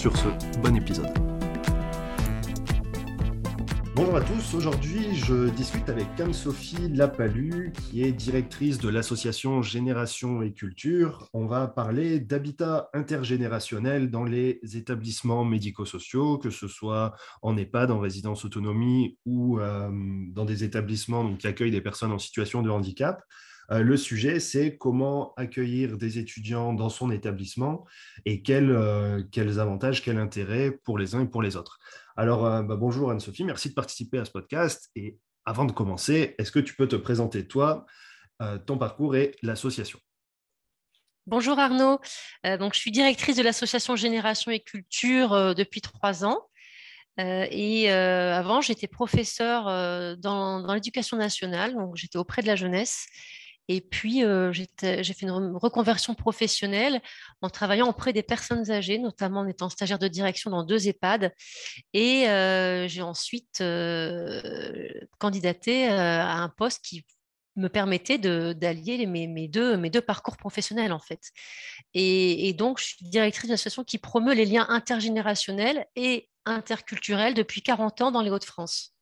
Sur ce, bon épisode. Bonjour à tous, aujourd'hui je discute avec Anne-Sophie Lapalu qui est directrice de l'association Génération et Culture. On va parler d'habitat intergénérationnel dans les établissements médico-sociaux, que ce soit en EHPAD, en résidence autonomie ou euh, dans des établissements qui accueillent des personnes en situation de handicap. Euh, le sujet, c'est comment accueillir des étudiants dans son établissement et quels, euh, avantages, quels intérêts pour les uns et pour les autres. Alors, euh, bah, bonjour Anne-Sophie, merci de participer à ce podcast. Et avant de commencer, est-ce que tu peux te présenter toi, ton parcours et l'association? Bonjour Arnaud, donc, je suis directrice de l'association Génération et Culture depuis trois ans. et avant, j'étais professeure dans, dans l'éducation nationale, donc j'étais auprès de la jeunesse. Et puis, euh, j'ai fait une reconversion professionnelle en travaillant auprès des personnes âgées, notamment en étant stagiaire de direction dans deux EHPAD. Et euh, j'ai ensuite euh, candidaté à un poste qui me permettait d'allier mes, deux, parcours professionnels, en fait. Et donc, je suis directrice d'une association qui promeut les liens intergénérationnels et interculturels depuis 40 ans dans les Hauts-de-France.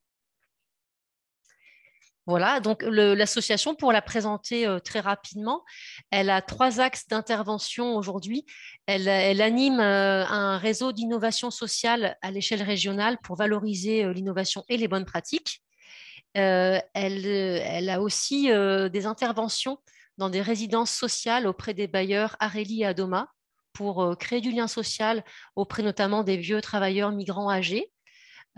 Voilà, donc l'association, pour la présenter euh, très rapidement, elle a trois axes d'intervention aujourd'hui. Elle, anime euh, un réseau d'innovation sociale à l'échelle régionale pour valoriser euh, l'innovation et les bonnes pratiques. Elle, a aussi des interventions dans des résidences sociales auprès des bailleurs Areli et Adoma pour créer du lien social auprès notamment des vieux travailleurs migrants âgés.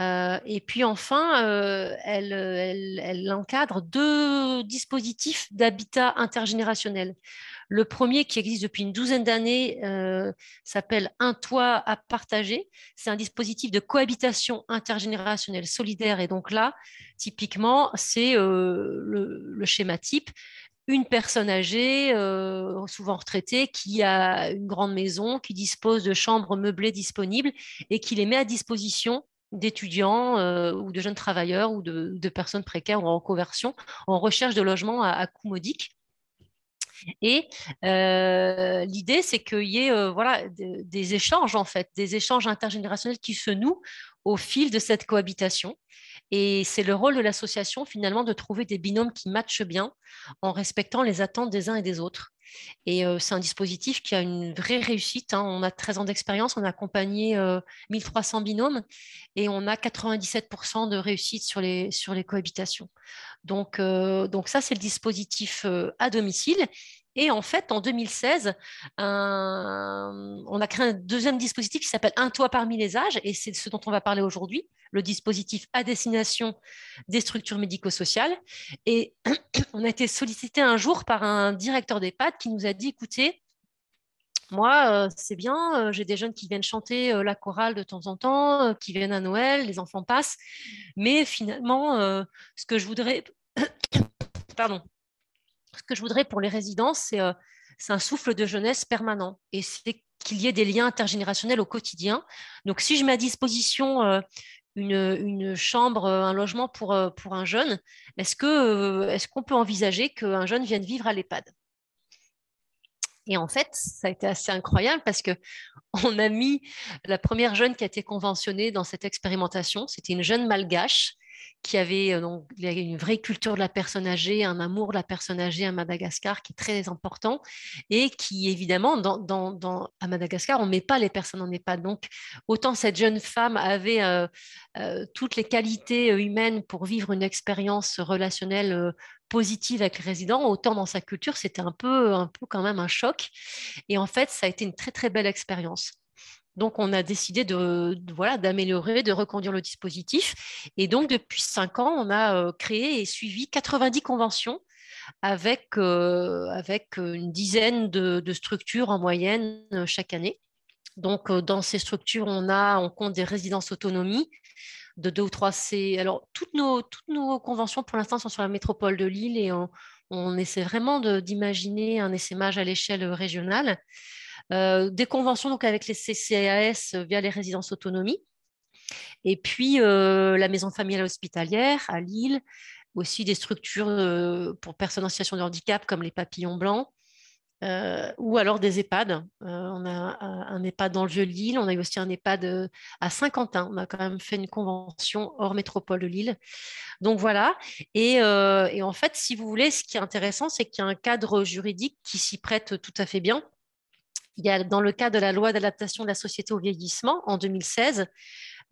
Euh, et puis enfin, euh, elle, encadre deux dispositifs d'habitat intergénérationnel. Le premier, qui existe depuis une douzaine d'années, euh, s'appelle Un toit à partager. C'est un dispositif de cohabitation intergénérationnelle solidaire. Et donc là, typiquement, c'est le, schéma type une personne âgée, souvent retraitée, qui a une grande maison, qui dispose de chambres meublées disponibles et qui les met à disposition d'étudiants euh, ou de jeunes travailleurs ou de, personnes précaires ou en conversion en recherche de logement à, coût modique. Et euh, l'idée, c'est qu'il y ait euh, voilà, des, échanges, en fait, des échanges intergénérationnels qui se nouent au fil de cette cohabitation. Et c'est le rôle de l'association, finalement, de trouver des binômes qui matchent bien en respectant les attentes des uns et des autres. Et c'est un dispositif qui a une vraie réussite. Hein. On a 13 ans d'expérience, on a accompagné 1300 binômes et on a 97% de réussite sur les, cohabitations. Donc, donc ça, c'est le dispositif à domicile. Et en fait, en 2016, on a créé un deuxième dispositif qui s'appelle Un toit parmi les âges, et c'est ce dont on va parler aujourd'hui, le dispositif à destination des structures médico-sociales. Et on a été sollicité un jour par un directeur d'EHPAD qui nous a dit, écoutez, moi, euh, c'est bien, euh, j'ai des jeunes qui viennent chanter euh, la chorale de temps en temps, qui viennent à Noël, les enfants passent, mais finalement, ce que je voudrais... Pardon ce que je voudrais pour les résidences, euh, c'est un souffle de jeunesse permanent. Et c'est qu'il y ait des liens intergénérationnels au quotidien. Donc, si je mets à disposition euh, une, chambre, euh, un logement pour, un jeune, est-ce qu'on qu'on peut envisager qu'un jeune vienne vivre à l'EHPAD? Et en fait, ça a été assez incroyable parce que on a mis la première jeune qui a été conventionnée dans cette expérimentation. C'était une jeune malgache qui avait euh, donc une vraie culture de la personne âgée, un amour de la personne âgée à Madagascar qui est très important et qui évidemment à Madagascar on ne met pas les personnes en EHPAD. Donc autant cette jeune femme avait euh, euh, toutes les qualités humaines pour vivre une expérience relationnelle positive avec les résidents, autant dans sa culture c'était un peu un peu quand même un choc. Et en fait ça a été une très très belle expérience. Donc, on a décidé de, voilà, d'améliorer, de reconduire le dispositif. Et donc, depuis cinq ans, on a euh, créé et suivi 90 conventions avec, euh, avec une dizaine de, structures en moyenne euh, chaque année. Donc, dans ces structures, on a, on compte des résidences autonomie de deux ou trois. C. Alors, toutes nos, toutes nos conventions, pour l'instant, sont sur la métropole de Lille et on, essaie vraiment d'imaginer un essaimage à l'échelle régionale. Des conventions donc avec les CCAS via les résidences autonomie. Et puis, la maison familiale hospitalière à Lille, aussi des structures pour personnes en situation de handicap comme les papillons blancs, ou alors des EHPAD. on a un, EHPAD dans le Vieux-Lille, on a eu aussi un EHPAD à Saint-Quentin. On a quand même fait une convention hors métropole de Lille. Donc voilà. Et, et en fait, si vous voulez, ce qui est intéressant, c'est qu'il y a un cadre juridique qui s'y prête tout à fait bien. Il y a, dans le cadre de la loi d'adaptation de la société au vieillissement en 2016,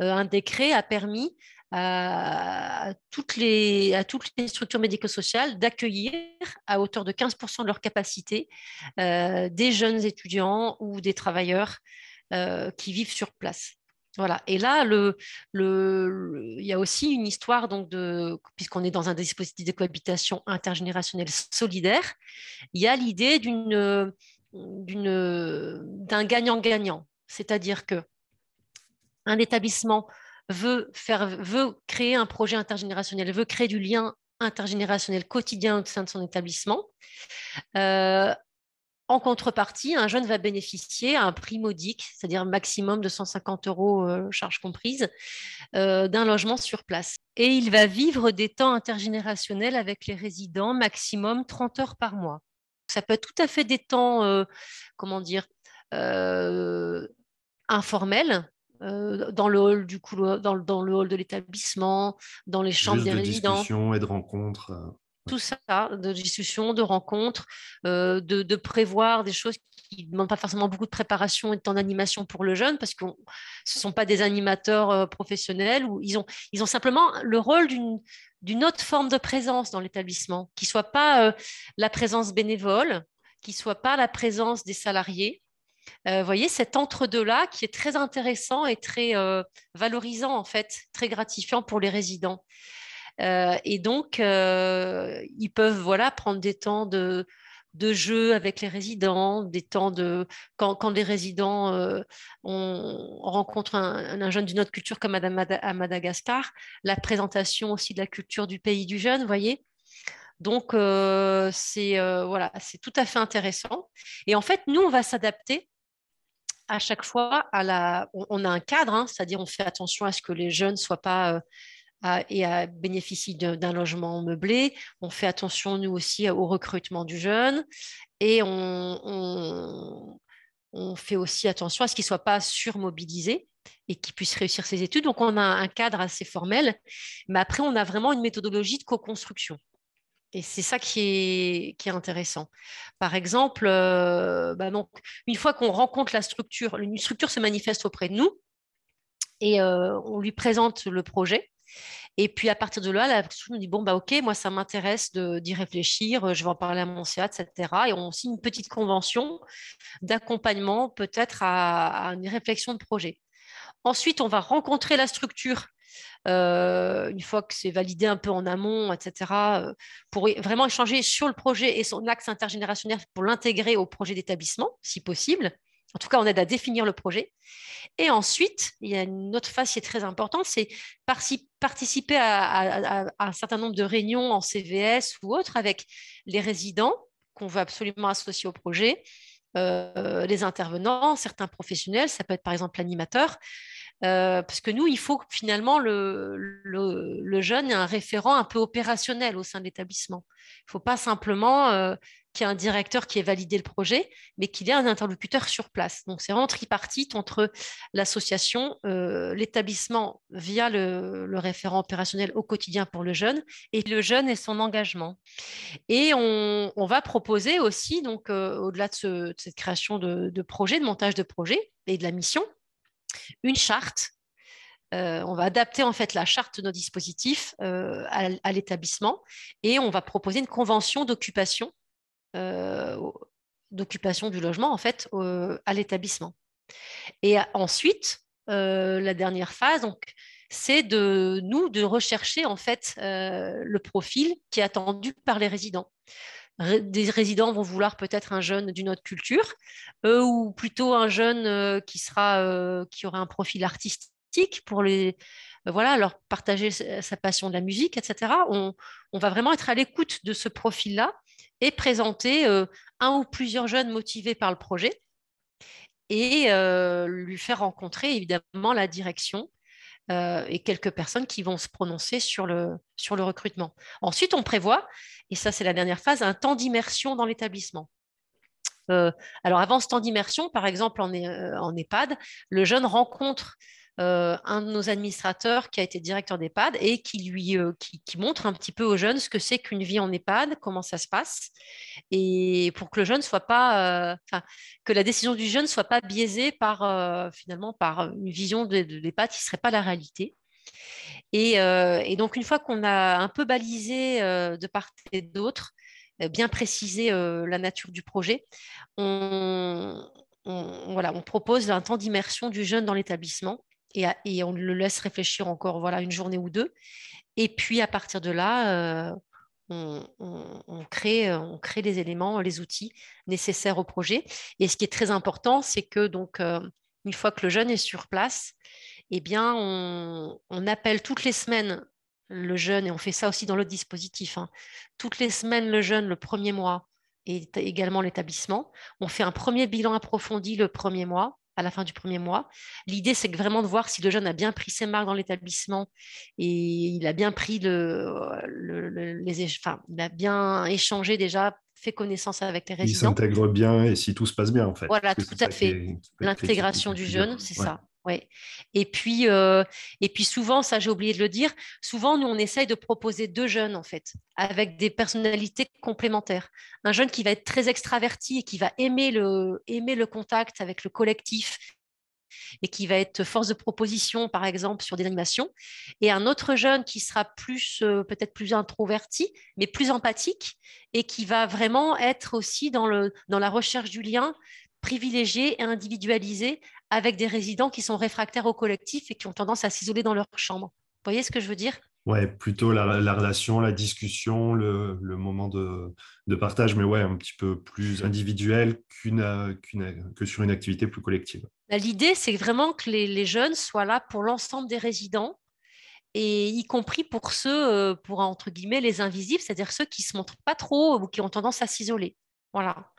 un décret a permis à toutes les, à toutes les structures médico-sociales d'accueillir à hauteur de 15% de leur capacité euh, des jeunes étudiants ou des travailleurs euh, qui vivent sur place. Voilà. Et là, le, le, il y a aussi une histoire, donc de, puisqu'on est dans un dispositif de cohabitation intergénérationnelle solidaire, il y a l'idée d'une, d'un gagnant-gagnant. C'est-à-dire que un établissement veut, créer un projet intergénérationnel, veut créer du lien intergénérationnel quotidien au sein de son établissement. Euh, en contrepartie, un jeune va bénéficier à un prix modique, c'est-à-dire maximum de 150 euros, euh, charges comprises, euh, d'un logement sur place. Et il va vivre des temps intergénérationnels avec les résidents, maximum 30 heures par mois. Ça peut être tout à fait des temps, comment dire, informels, euh, dans le hall du dans, dans, le hall de l'établissement, dans les chambres des de résidents. discussion et de rencontres. Euh, Tout ça, de discussion, de rencontres, euh, de, prévoir des choses qui ne demandent pas forcément beaucoup de préparation et de temps d'animation pour le jeune, parce que ce ne sont pas des animateurs professionnels, ou ils ont, ils ont simplement le rôle d'une autre forme de présence dans l'établissement, qui ne soit pas la présence bénévole, qui ne soit pas la présence des salariés, euh, vous voyez, cet entre-deux-là qui est très intéressant et très euh, valorisant, en fait, très gratifiant pour les résidents. Euh, et donc, ils peuvent voilà, prendre des temps de, de jeu avec les résidents, des temps de quand, quand les résidents rencontre un, jeune d'une autre culture comme à Madagascar, la présentation aussi de la culture du pays du jeune, vous voyez. Donc c'est voilà, tout à fait intéressant. Et en fait, nous on va s'adapter à chaque fois, à la... on, a un cadre, hein, c'est-à-dire on fait attention à ce que les jeunes ne soient pas et à, bénéficient d'un logement meublé. On fait attention, nous aussi, au recrutement du jeune. Et on, on, fait aussi attention à ce qu'il ne soit pas surmobilisé et qu'il puisse réussir ses études. Donc, on a un cadre assez formel. Mais après, on a vraiment une méthodologie de co-construction. Et c'est ça qui est, qui est, intéressant. Par exemple, euh, bah donc, une fois qu'on rencontre la structure, une structure se manifeste auprès de nous et euh, on lui présente le projet. Et puis à partir de là, la structure nous dit bon bah ok, moi ça m'intéresse d'y réfléchir, je vais en parler à mon CA, etc. Et on signe une petite convention d'accompagnement peut-être à, à, une réflexion de projet. Ensuite, on va rencontrer la structure euh, une fois que c'est validé un peu en amont, etc., euh, pour vraiment échanger sur le projet et son axe intergénérationnel pour l'intégrer au projet d'établissement, si possible. En tout cas, on aide à définir le projet. Et ensuite, il y a une autre phase qui est très importante, c'est participer à, un certain nombre de réunions en CVS ou autres avec les résidents qu'on veut absolument associer au projet, euh, les intervenants, certains professionnels, ça peut être par exemple l'animateur, euh, parce que nous, il faut finalement le, le, jeune ait un référent un peu opérationnel au sein de l'établissement. Il ne faut pas simplement euh, qu'il y un directeur qui ait validé le projet, mais qu'il ait un interlocuteur sur place. Donc, c'est vraiment tripartite entre l'association, euh, l'établissement via le, référent opérationnel au quotidien pour le jeune, et le jeune et son engagement. Et on, va proposer aussi, donc au-delà de, cette création de, projet, de montage de projet et de la mission, une charte. Euh, on va adapter en fait la charte de nos dispositifs euh, à, l'établissement et on va proposer une convention d'occupation euh, d'occupation du logement en fait à l'établissement. Et ensuite, la dernière phase, donc, c'est de nous de rechercher en fait le profil qui est attendu par les résidents. des résidents vont vouloir peut-être un jeune d'une autre culture, ou plutôt un jeune qui sera, qui aura un profil artistique pour les, voilà, leur partager sa passion de la musique, etc. On, on va vraiment être à l'écoute de ce profil-là et présenter un ou plusieurs jeunes motivés par le projet et lui faire rencontrer évidemment la direction euh, et quelques personnes qui vont se prononcer sur le, recrutement. Ensuite, on prévoit, et ça c'est la dernière phase, un temps d'immersion dans l'établissement. Euh, alors avant ce temps d'immersion, par exemple en, euh, en EHPAD, le jeune rencontre euh, un de nos administrateurs qui a été directeur d'EHPAD et qui lui euh, qui, montre un petit peu aux jeunes ce que c'est qu'une vie en EHPAD, comment ça se passe, et pour que le jeune soit pas, euh, que la décision du jeune soit pas biaisée par finalement par une vision de, l'EHPAD qui serait pas la réalité. Et, donc une fois qu'on a un peu balisé de part et d'autre, bien précisé la nature du projet, on, voilà, on propose un temps d'immersion du jeune dans l'établissement et, on le laisse réfléchir encore voilà, une journée ou deux. Et puis à partir de là, euh, on, crée, on crée les éléments, les outils nécessaires au projet. Et ce qui est très important, c'est que donc, euh, une fois que le jeune est sur place, eh bien, on, appelle toutes les semaines le jeune, et on fait ça aussi dans l'autre dispositif, hein. toutes les semaines le jeune le premier mois et également l'établissement. On fait un premier bilan approfondi le premier mois à la fin du premier mois. L'idée, c'est vraiment de voir si le jeune a bien pris ses marques dans l'établissement et il a bien pris le, les, enfin, il a bien échangé déjà fait connaissance avec les résidents. Il s'intègre bien et si tout se passe bien, en fait. Voilà, tout à fait. L'intégration du jeune, c'est ça. Et puis, euh, et puis souvent, ça j'ai oublié de le dire, souvent nous on essaye de proposer deux jeunes en fait, avec des personnalités complémentaires. Un jeune qui va être très extraverti et qui va aimer le, aimer le contact avec le collectif et qui va être force de proposition, par exemple, sur des animations, et un autre jeune qui sera plus, euh, peut-être plus introverti, mais plus empathique, et qui va vraiment être aussi dans, le, dans la recherche du lien privilégié et individualisé avec des résidents qui sont réfractaires au collectif et qui ont tendance à s'isoler dans leur chambre. Vous voyez ce que je veux dire? Ouais, plutôt la, relation, la discussion, le, moment de, partage, mais ouais, un petit peu plus individuel qu'une, que sur une activité plus collective. Bah, l'idée, c'est vraiment que les, jeunes soient là pour l'ensemble des résidents, et y compris pour ceux, euh, pour entre guillemets, les invisibles, c'est-à-dire ceux qui ne se montrent pas trop ou qui ont tendance à s'isoler. Voilà.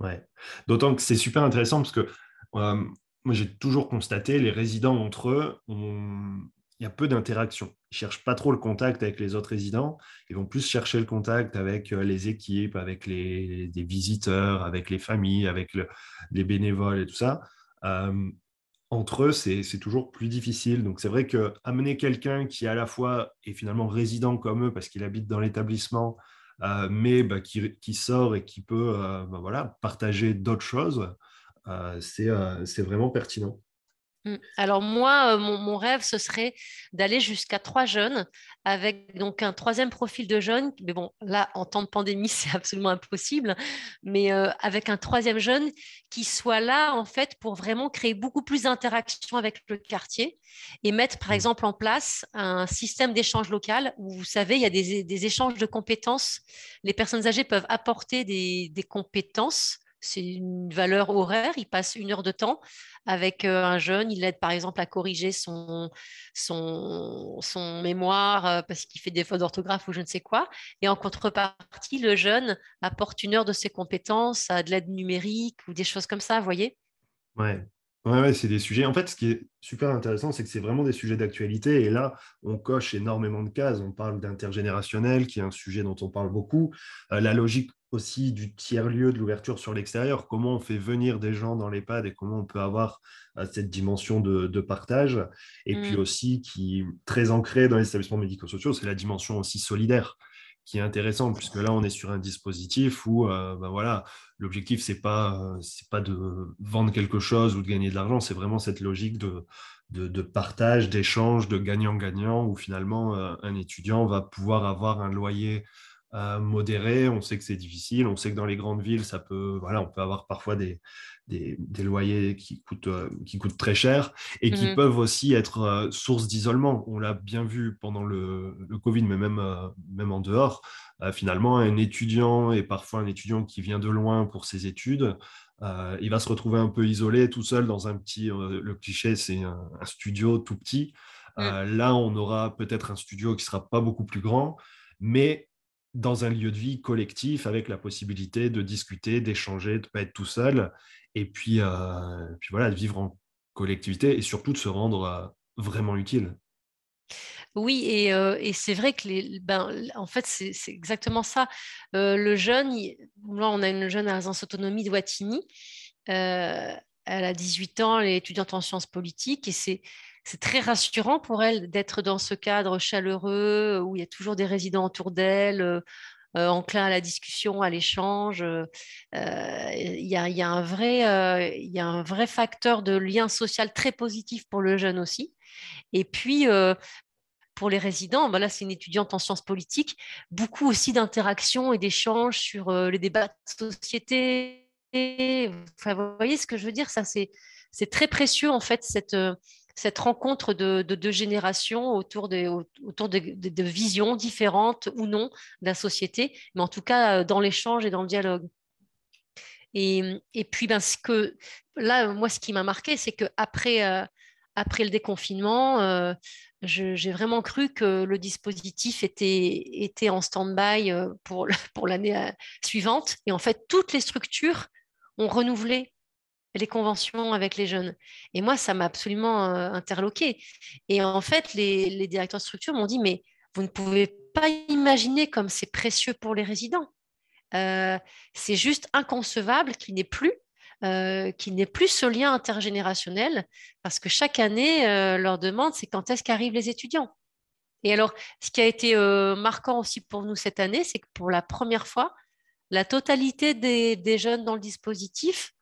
Ouais. D'autant que c'est super intéressant parce que euh, moi, j'ai toujours constaté, les résidents entre eux, il y a peu d'interaction. Ils ne cherchent pas trop le contact avec les autres résidents. Ils vont plus chercher le contact avec euh, les équipes, avec les, visiteurs, avec les familles, avec les bénévoles et tout ça. Euh, entre eux, c'est toujours plus difficile. Donc, c'est vrai qu'amener quelqu'un qui, à la fois, est finalement résident comme eux parce qu'il habite dans l'établissement, euh, mais bah, qui, sort et qui peut bah, voilà, partager d'autres choses, c'est vraiment pertinent. Mmh. Alors moi, euh, mon, rêve, ce serait d'aller jusqu'à trois jeunes avec donc un troisième profil de jeunes. Mais bon, là, en temps de pandémie, c'est absolument impossible. Mais avec un troisième jeune qui soit là, en fait, pour vraiment créer beaucoup plus d'interaction avec le quartier et mettre, par mmh. exemple, en place un système d'échange local où, vous savez, il y a des, échanges de compétences. Les personnes âgées peuvent apporter des, des compétences c'est une valeur horaire. Il passe une heure de temps avec euh, un jeune. Il l'aide par exemple à corriger son, mémoire euh, parce qu'il fait des fautes d'orthographe ou je ne sais quoi. Et en contrepartie, le jeune apporte une heure de ses compétences à de l'aide numérique ou des choses comme ça, vous voyez? Ouais. Ouais, c'est des sujets. En fait, ce qui est super intéressant, c'est que c'est vraiment des sujets d'actualité. Et là, on coche énormément de cases. On parle d'intergénérationnel, qui est un sujet dont on parle beaucoup. Euh, la logique aussi du tiers-lieu, de l'ouverture sur l'extérieur, comment on fait venir des gens dans l'EHPAD et comment on peut avoir euh, cette dimension de, partage. Et puis mm. aussi, qui est très ancrée dans les établissements médico-sociaux, c'est la dimension aussi solidaire qui est intéressante, puisque là, on est sur un dispositif où euh, ben voilà, l'objectif, ce n'est pas, euh, pas de vendre quelque chose ou de gagner de l'argent, c'est vraiment cette logique de, de, partage, d'échange, de gagnant-gagnant, où finalement, un étudiant va pouvoir avoir un loyer modéré. On sait que c'est difficile. On sait que dans les grandes villes, ça peut, voilà, on peut avoir parfois des, des, loyers qui coûtent, qui coûtent très cher et qui mmh peuvent aussi être source d'isolement. On l'a bien vu pendant le, le, Covid, mais même, même en dehors. finalement, un étudiant et parfois un étudiant qui vient de loin pour ses études, euh, il va se retrouver un peu isolé, tout seul dans un petit. Euh, le cliché, c'est un, studio tout petit. Mm. Euh, là, on aura peut-être un studio qui sera pas beaucoup plus grand, mais dans un lieu de vie collectif avec la possibilité de discuter, d'échanger, de ne pas être tout seul, et puis, puis voilà, de vivre en collectivité et surtout de se rendre vraiment utile. Oui, et, c'est vrai que ben, en fait, c'est exactement ça. le jeune, là, on a une jeune à résidence autonomie de Watini. Elle a 18 ans, elle est étudiante en sciences politiques et c'est très rassurant pour elle d'être dans ce cadre chaleureux où il y a toujours des résidents autour d'elle, enclins à la discussion, à l'échange. Il y, a, un vrai, il y a un vrai facteur de lien social très positif pour le jeune aussi. Et puis, pour les résidents, ben là c'est une étudiante en sciences politiques, beaucoup aussi d'interactions et d'échanges sur euh, les débats de société. Vous voyez ce que je veux dire Ça, c'est, c'est très précieux en fait cette, euh, cette rencontre de, deux générations autour, de, autour de, visions différentes ou non de la société, mais en tout cas euh, dans l'échange et dans le dialogue. Et, et puis, ben, ce que, là, moi, ce qui m'a marqué, c'est qu'après après le déconfinement, j'ai vraiment cru que le dispositif était, était en stand-by euh, pour, pour l'année euh, suivante. Et en fait, toutes les structures ont renouvelé les conventions avec les jeunes. Et moi, ça m'a absolument euh, interloqué. Et en fait, les, directeurs de structure m'ont dit, mais vous ne pouvez pas imaginer comme c'est précieux pour les résidents. c'est juste inconcevable qu'il n'y ait plus euh, qu'il n'ait plus ce lien intergénérationnel, parce que chaque année, euh, leur demande, c'est quand est-ce qu'arrivent les étudiants. Et alors, ce qui a été euh, marquant aussi pour nous cette année, c'est que pour la première fois, la totalité des, jeunes dans le dispositif,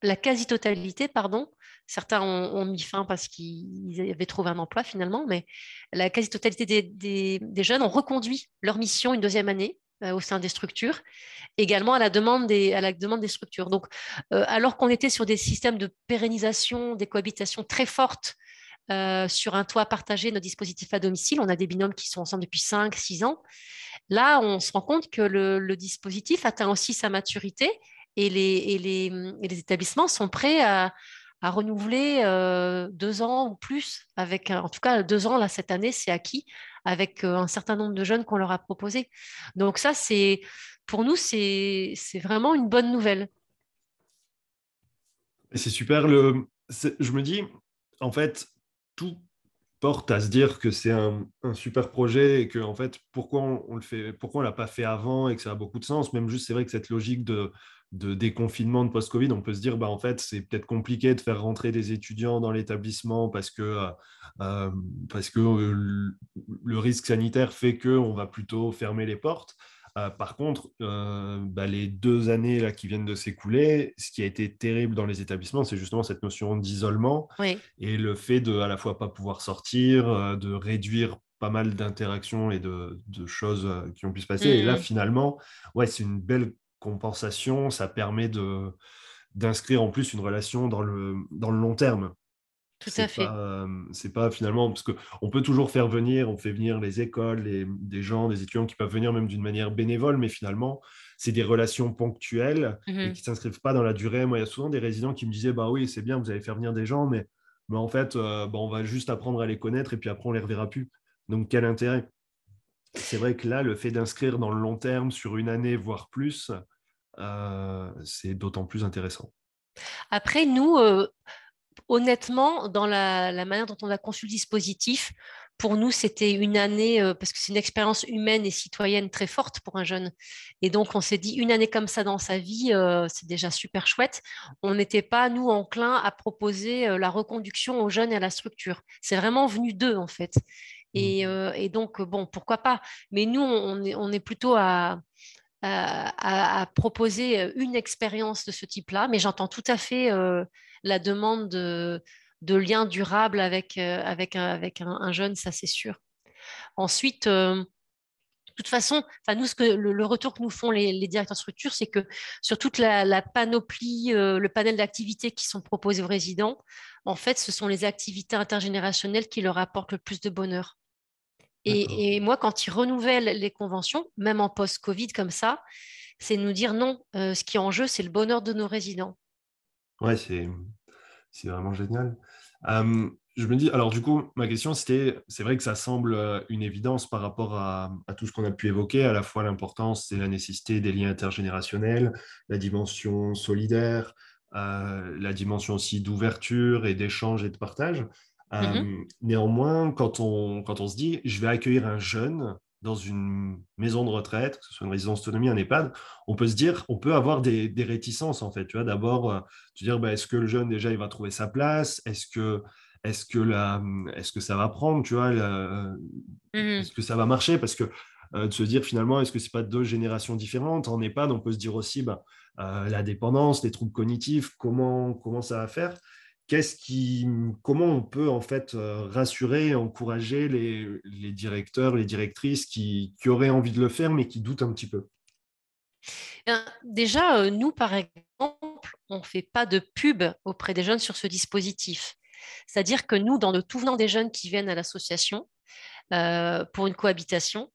la quasi-totalité, pardon, certains ont, mis fin parce qu'ils avaient trouvé un emploi finalement, mais la quasi-totalité des, jeunes ont reconduit leur mission une deuxième année euh, au sein des structures, également à la demande des, structures. Donc, euh, alors qu'on était sur des systèmes de pérennisation, des cohabitations très fortes euh, sur un toit partagé, nos dispositifs à domicile, on a des binômes qui sont ensemble depuis 5, 6 ans. Là, on se rend compte que le, dispositif atteint aussi sa maturité et les, et les, les établissements sont prêts à, à renouveler deux ans ou plus, avec en tout cas deux ans là cette année, c'est acquis avec euh, un certain nombre de jeunes qu'on leur a proposé. Donc ça, c'est pour nous, c'est vraiment une bonne nouvelle. C'est super. Le, je me dis, en fait, tout porte à se dire que c'est un, super projet et que en fait pourquoi on, le fait pourquoi on l'a pas fait avant et que ça a beaucoup de sens? Même juste c'est vrai que cette logique de de déconfinement de post-Covid, on peut se dire, bah, en fait, c'est peut-être compliqué de faire rentrer des étudiants dans l'établissement parce que, euh, euh, parce que euh, le risque sanitaire fait qu'on va plutôt fermer les portes. Par contre, bah, les deux années là, qui viennent de s'écouler, ce qui a été terrible dans les établissements, c'est justement cette notion d'isolement et le fait de à la fois pas pouvoir sortir, de réduire pas mal d'interactions et de, choses qui ont pu se passer. Et là, mmh. finalement, ouais, c'est une belle compensation, ça permet de, d'inscrire en plus une relation dans le, dans le long terme. Tout à fait. c'est pas finalement, parce qu'on peut toujours faire venir, on fait venir les écoles, les, des gens, des étudiants qui peuvent venir même d'une manière bénévole, mais finalement, c'est des relations ponctuelles et mmh qui ne s'inscrivent pas dans la durée. Moi, il y a souvent des résidents qui me disaient, bah oui, c'est bien, vous allez faire venir des gens, mais, mais en fait, euh, bah, on va juste apprendre à les connaître et puis après, on les reverra plus. Donc, quel intérêt? C'est vrai que là, le fait d'inscrire dans le long terme, sur une année, voire plus, euh, c'est d'autant plus intéressant. Après, nous, euh, honnêtement, dans la, manière dont on a conçu le dispositif, pour nous, c'était une année, euh, parce que c'est une expérience humaine et citoyenne très forte pour un jeune. Et donc, on s'est dit, une année comme ça dans sa vie, c'est déjà super chouette. On n'était pas, nous, enclin à proposer la reconduction aux jeunes et à la structure. C'est vraiment venu d'eux, en fait. Et, mmh. et, donc, bon, pourquoi pas? Mais nous, on est, on est plutôt à, à, proposer euh, une expérience de ce type-là, mais j'entends tout à fait euh, la demande de, de lien durable avec, euh, un, jeune, ça c'est sûr. Ensuite, De toute façon, nous, le, retour que nous font les, directeurs de structure, c'est que sur toute la, panoplie, euh, le panel d'activités qui sont proposées aux résidents, en fait, ce sont les activités intergénérationnelles qui leur apportent le plus de bonheur. Et, moi, quand ils renouvellent les conventions, même en post-Covid comme ça, c'est nous dire non, euh, ce qui est en jeu, c'est le bonheur de nos résidents. Ouais, c'est vraiment génial je me dis, alors du coup, ma question c'était, c'est vrai que ça semble euh, une évidence par rapport à, tout ce qu'on a pu évoquer, à la fois l'importance et la nécessité des liens intergénérationnels, la dimension solidaire, euh, la dimension aussi d'ouverture et d'échange et de partage. Mmh néanmoins, quand on, quand on se dit, je vais accueillir un jeune dans une maison de retraite, que ce soit une résidence autonomie, un EHPAD, on peut se dire, on peut avoir des, réticences en fait. Tu vois, d'abord, euh, tu dire, bah, est-ce que le jeune déjà il va trouver sa place? Est-ce que est-ce que, la, est-ce que ça va prendre, tu vois, mmh est-ce que ça va marcher? Parce que euh, de se dire finalement, est-ce que ce n'est pas deux générations différentes? En EHPAD, on peut se dire aussi bah, euh, la dépendance, les troubles cognitifs, comment, comment ça va faire? Comment on peut en fait euh, rassurer, encourager les, directeurs, les directrices qui, auraient envie de le faire mais qui doutent un petit peu? Eh Déjà, nous, par exemple, on ne fait pas de pub auprès des jeunes sur ce dispositif. C'est-à-dire que nous, dans le tout venant des jeunes qui viennent à l'association euh, pour une cohabitation,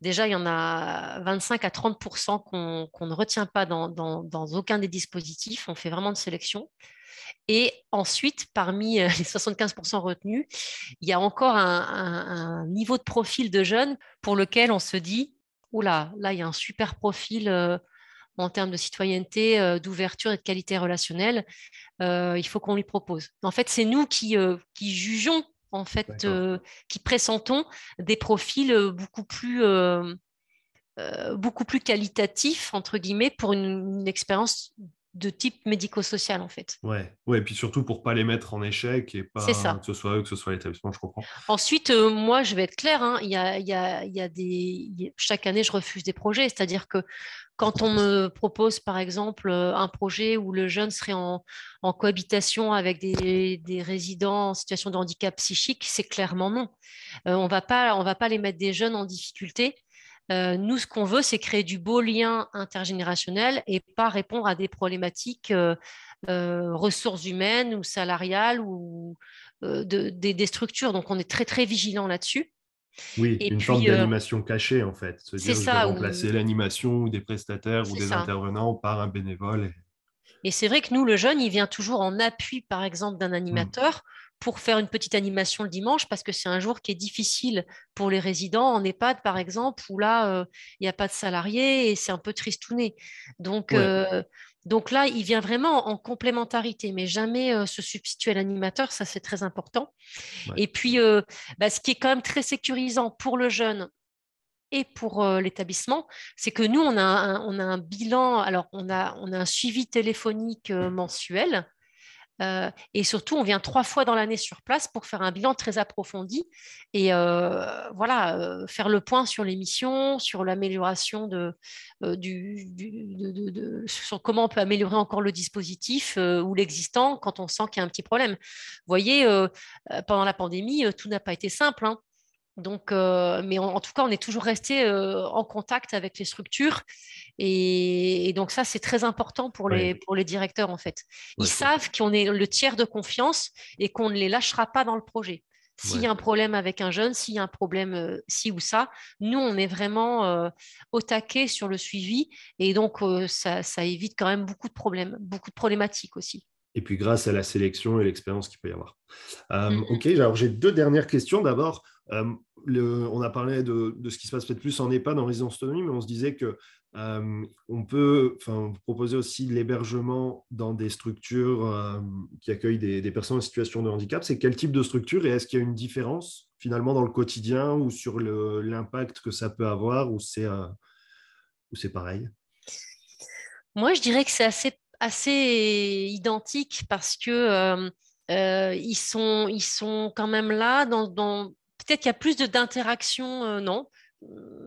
déjà, il y en a 25 à 30 qu'on ne retient pas dans, aucun des dispositifs. On fait vraiment de sélection. Et ensuite, parmi euh, les 75 retenus, il y a encore un, niveau de profil de jeunes pour lequel on se dit, oula, là, il y a un super profil. Euh, en termes de citoyenneté, euh, d'ouverture et de qualité relationnelle, il faut qu'on lui propose. En fait, c'est nous qui jugeons, en fait, qui pressentons des profils beaucoup plus, beaucoup plus qualitatifs, entre guillemets, pour une, une expérience de type médico-social en fait. Ouais, ouais, et puis surtout pour pas les mettre en échec et pas que ce soit eux, que ce soit l'établissement, je comprends. Ensuite, euh, moi, je vais être claire, hein, y a, y a, y a des... chaque année, je refuse des projets, c'est-à-dire que quand on me propose, par exemple, euh, un projet où le jeune serait en, en cohabitation avec des, des, résidents en situation de handicap psychique, c'est clairement non. Euh, on on va pas les mettre des jeunes en difficulté euh, nous, ce qu'on veut, c'est créer du beau lien intergénérationnel et pas répondre à des problématiques euh, euh, ressources humaines ou salariales ou des, structures. Donc, on est très, très vigilant là-dessus. Oui, une forme d'animation cachée, en fait. C'est ça. remplacer l'animation ou des prestataires ou des intervenants par un bénévole. Et, c'est vrai que nous, le jeune, il vient toujours en appui, par exemple, d'un mmh. animateur pour faire une petite animation le dimanche parce que c'est un jour qui est difficile pour les résidents en EHPAD, par exemple, où là, euh, il n'y a pas de salariés et c'est un peu tristouné. Donc, euh, donc là, il vient vraiment en complémentarité, mais jamais euh, se substituer à l'animateur, ça c'est très important. Et puis, bah, ce qui est quand même très sécurisant pour le jeune et pour l'établissement, c'est que nous, on a un, on a un bilan, alors on a, on a un suivi téléphonique mensuel euh, et surtout, on vient trois fois dans l'année sur place pour faire un bilan très approfondi et euh, voilà, euh, faire le point sur les missions, sur l'amélioration de, sur comment on peut améliorer encore le dispositif ou l'existant quand on sent qu'il y a un petit problème. Vous voyez, pendant la pandémie, tout n'a pas été simple. Hein. Donc, euh, mais en, tout cas, on est toujours resté euh, en contact avec les structures. Et, donc, ça, c'est très important pour les, pour les directeurs, en fait. Ils savent qu'on est le tiers de confiance et qu'on ne les lâchera pas dans le projet. S'il y a un problème avec un jeune, s'il y a un problème euh, ci ou ça, nous, on est vraiment au taquet sur le suivi. Et donc, ça, ça évite quand même beaucoup de problèmes, beaucoup de problématiques aussi et puis grâce à la sélection et l'expérience qu'il peut y avoir. Mmh ok, alors j'ai deux dernières questions. D'abord, euh, on a parlé de, ce qui se passe peut-être plus en EHPAD, en résidence autonomie, mais on se disait que euh, on peut proposer aussi de l'hébergement dans des structures euh, qui accueillent des, personnes en situation de handicap. C'est quel type de structure et est-ce qu'il y a une différence finalement dans le quotidien ou sur l'impact que ça peut avoir ou c'est pareil? Moi, je dirais que c'est assez, assez identique parce que ils, sont, ils sont quand même là dans peut-être qu'il y a plus d'interaction, euh, non.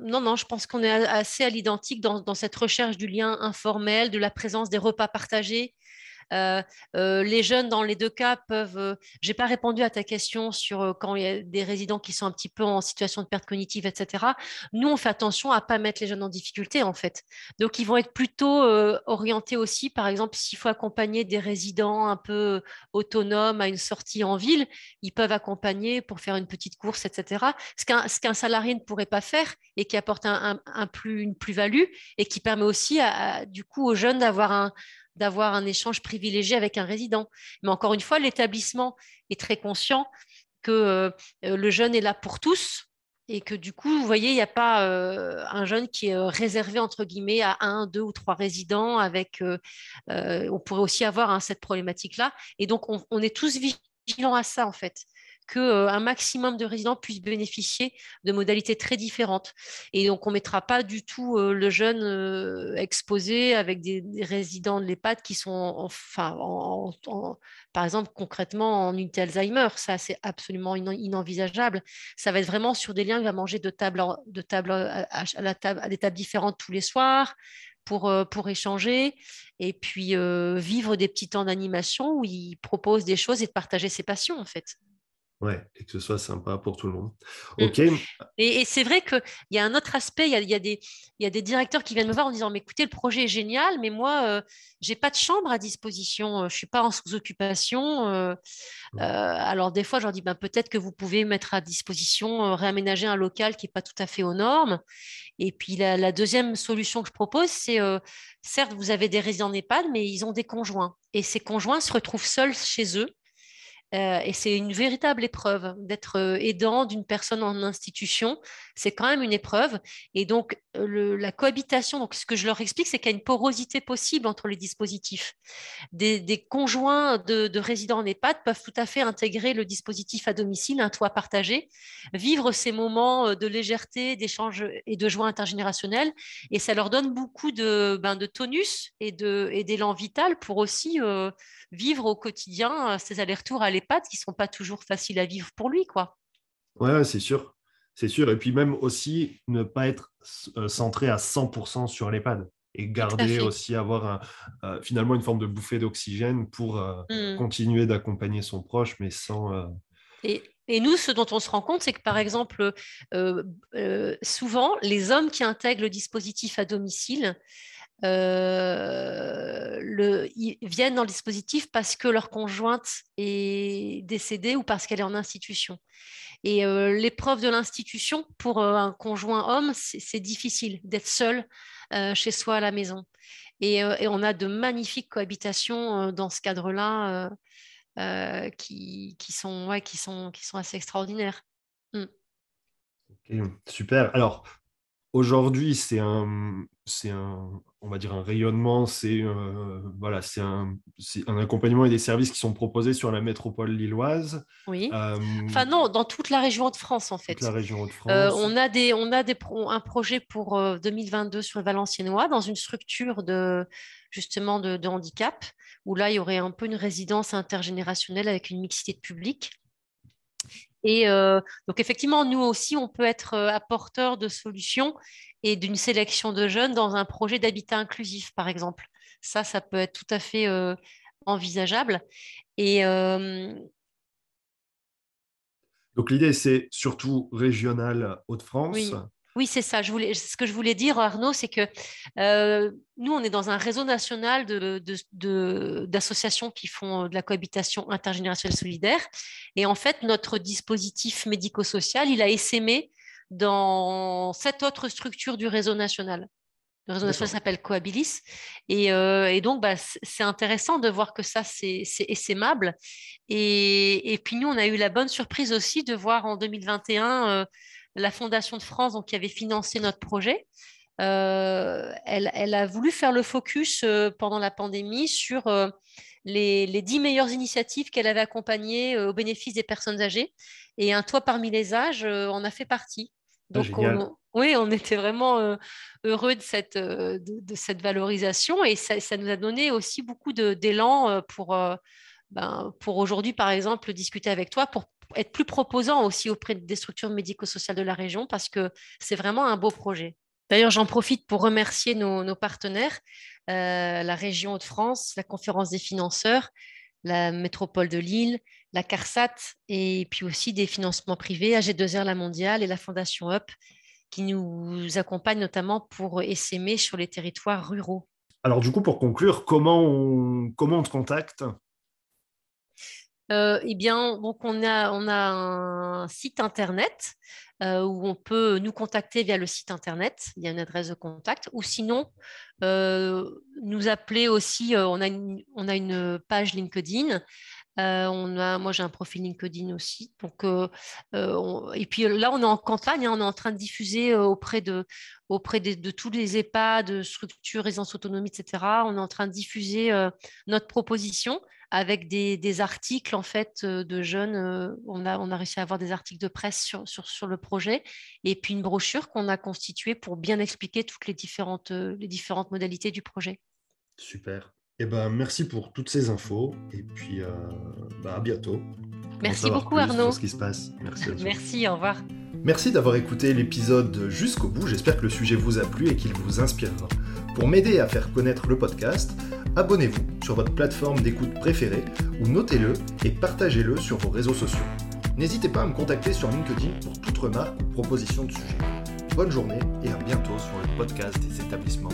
Non, non, je pense qu'on est assez à l'identique dans, cette recherche du lien informel, de la présence des repas partagés, les jeunes, dans les deux cas, peuvent. J'ai pas répondu à ta question sur quand il y a des résidents qui sont un petit peu en situation de perte cognitive, etc. Nous, on fait attention à pas mettre les jeunes en difficulté, en fait. Donc, ils vont être plutôt orientés aussi, par exemple, s'il faut accompagner des résidents un peu autonomes à une sortie en ville, ils peuvent accompagner pour faire une petite course, etc. Ce qu'un salarié ne pourrait pas faire et qui apporte une plus-value et qui permet aussi, du coup, aux jeunes d'avoir un, d'avoir un échange privilégié avec un résident. Mais encore une fois, l'établissement est très conscient que euh, le jeune est là pour tous et que du coup, vous voyez, il n'y a pas euh, un jeune qui est euh, réservé, entre guillemets, à un, deux ou trois résidents. Avec, on pourrait aussi avoir hein, cette problématique-là. Et donc, on, on, est tous vigilants à ça, en fait qu'un euh, maximum de résidents puissent bénéficier de modalités très différentes. Et donc, on ne mettra pas du tout euh, le jeune euh, exposé avec des, résidents de l'EHPAD qui sont, enfin, par exemple, concrètement en unité Alzheimer. Ça, c'est absolument inenvisageable. Ça va être vraiment sur des liens qui va manger de table, à des tables différentes tous les soirs. Pour, pour, échanger et puis vivre des petits temps d'animation où il propose des choses et de partager ses passions en fait. Ouais, et que ce soit sympa pour tout le monde. Mm. OK. Et, c'est vrai qu'il y a un autre aspect, il y a, y, a des, y a des directeurs qui viennent me voir en disant, mais écoutez, le projet est génial, mais moi, euh, je n'ai pas de chambre à disposition, euh, je ne suis pas en sous-occupation. Euh, alors des fois, je leur dis, ben, peut-être que vous pouvez mettre à disposition, réaménager un local qui n'est pas tout à fait aux normes. Et puis la, la deuxième solution que je propose, c'est, certes, vous avez des résidents EHPAD, mais ils ont des conjoints. Et ces conjoints se retrouvent seuls chez eux euh, et c'est une véritable épreuve d'être euh, aidant d'une personne en institution. C'est quand même une épreuve. Et donc, euh, la cohabitation, donc ce que je leur explique, c'est qu'il y a une porosité possible entre les dispositifs. Des, conjoints de, résidents en EHPAD peuvent tout à fait intégrer le dispositif à domicile, un toit partagé, vivre ces moments de légèreté, d'échange et de joie intergénérationnelle. Et ça leur donne beaucoup de, ben, tonus et d'élan vital pour aussi vivre au quotidien ces allers-retours à l'EHPAD qui ne sont pas toujours faciles à vivre pour lui. quoi. Ouais, c'est sûr. C'est sûr. Et puis même aussi ne pas être euh, centré à 100% sur l'EHPAD et garder aussi, avoir euh, finalement une forme de bouffée d'oxygène pour euh, mmh. continuer d'accompagner son proche, mais sans... Et, et, nous, ce dont on se rend compte, c'est que par exemple, souvent, les hommes qui intègrent le dispositif à domicile, euh, le, ils viennent dans le dispositif parce que leur conjointe est décédée ou parce qu'elle est en institution. Et euh, l'épreuve de l'institution pour euh, un conjoint homme, c'est difficile d'être seul chez soi à la maison. Et, on a de magnifiques cohabitations dans ce cadre-là qui, sont, assez extraordinaires. Mm. super. Alors, aujourd'hui, c'est un, on va dire un rayonnement, c'est euh, voilà, c'est un, un, accompagnement et des services qui sont proposés sur la métropole lilloise. Oui. Euh, enfin non, dans toute la région de France en fait. Toute la région de euh, on a des, on a des un projet pour 2022 sur le Valenciennois dans une structure de justement de, de, handicap où là il y aurait un peu une résidence intergénérationnelle avec une mixité de public. Et donc effectivement, nous aussi, on peut être apporteur de solutions et d'une sélection de jeunes dans un projet d'habitat inclusif, par exemple. Ça, ça peut être tout à fait euh, envisageable. Et, euh, Donc l'idée, c'est surtout régional Hauts-de-France. Oui. C'est ça. Je voulais, ce que je voulais dire, Arnaud, c'est que euh, nous, on est dans un réseau national d'associations de, qui font de la cohabitation intergénérationnelle solidaire. Et en fait, notre dispositif médico-social, il a essaimé dans cette autre structure du réseau national. Le réseau national s'appelle Coabilis. Et, euh, donc, bah, c'est intéressant de voir que ça, c'est essaimable. Et, et, puis, nous, on a eu la bonne surprise aussi de voir en 2021 euh, la Fondation de France, donc, qui avait financé notre projet. Euh, elle, elle, a voulu faire le focus pendant la pandémie sur les, les, dix meilleures initiatives qu'elle avait accompagnées au bénéfice des personnes âgées. Et un toit parmi les âges en a fait partie. Ah, Donc, oui, on était vraiment euh, heureux de cette, euh, de, cette valorisation et ça, ça, nous a donné aussi beaucoup d'élan euh, pour, ben, pour aujourd'hui, par exemple, discuter avec toi, pour être plus proposant aussi auprès des structures médico-sociales de la région parce que c'est vraiment un beau projet. D'ailleurs, j'en profite pour remercier nos, partenaires, euh, la région Hauts-de-France, la conférence des financeurs, la métropole de Lille, la CARSAT et puis aussi des financements privés, AG2R La Mondiale et la Fondation UP qui nous accompagnent notamment pour essaimer sur les territoires ruraux. Alors du coup, pour conclure, comment on, comment on te contacte? Euh, eh bien, donc on a, un site internet euh, où on peut nous contacter via le site internet. Il y a une adresse de contact. Ou sinon, euh, nous appeler aussi. on, a une, page LinkedIn moi, j'ai un profil LinkedIn aussi. Donc, et puis là, on est en campagne, hein, on est en train de diffuser auprès de, auprès de, tous les EHPAD, structures, résidences autonomie, etc. On est en train de diffuser notre proposition avec des, articles en fait de jeunes. on, a, on a réussi à avoir des articles de presse sur, le projet et puis une brochure qu'on a constituée pour bien expliquer toutes les différentes, les différentes modalités du projet. Super. Eh ben, merci pour toutes ces infos et puis euh, bah, à bientôt. Merci beaucoup Arnaud. ce qui se passe. Merci. merci, au revoir. Merci d'avoir écouté l'épisode jusqu'au bout. J'espère que le sujet vous a plu et qu'il vous inspirera. Pour m'aider à faire connaître le podcast, abonnez-vous sur votre plateforme d'écoute préférée ou notez-le et partagez-le sur vos réseaux sociaux. N'hésitez pas à me contacter sur LinkedIn pour toute remarque ou proposition de sujet. Bonne journée et à bientôt sur le podcast des établissements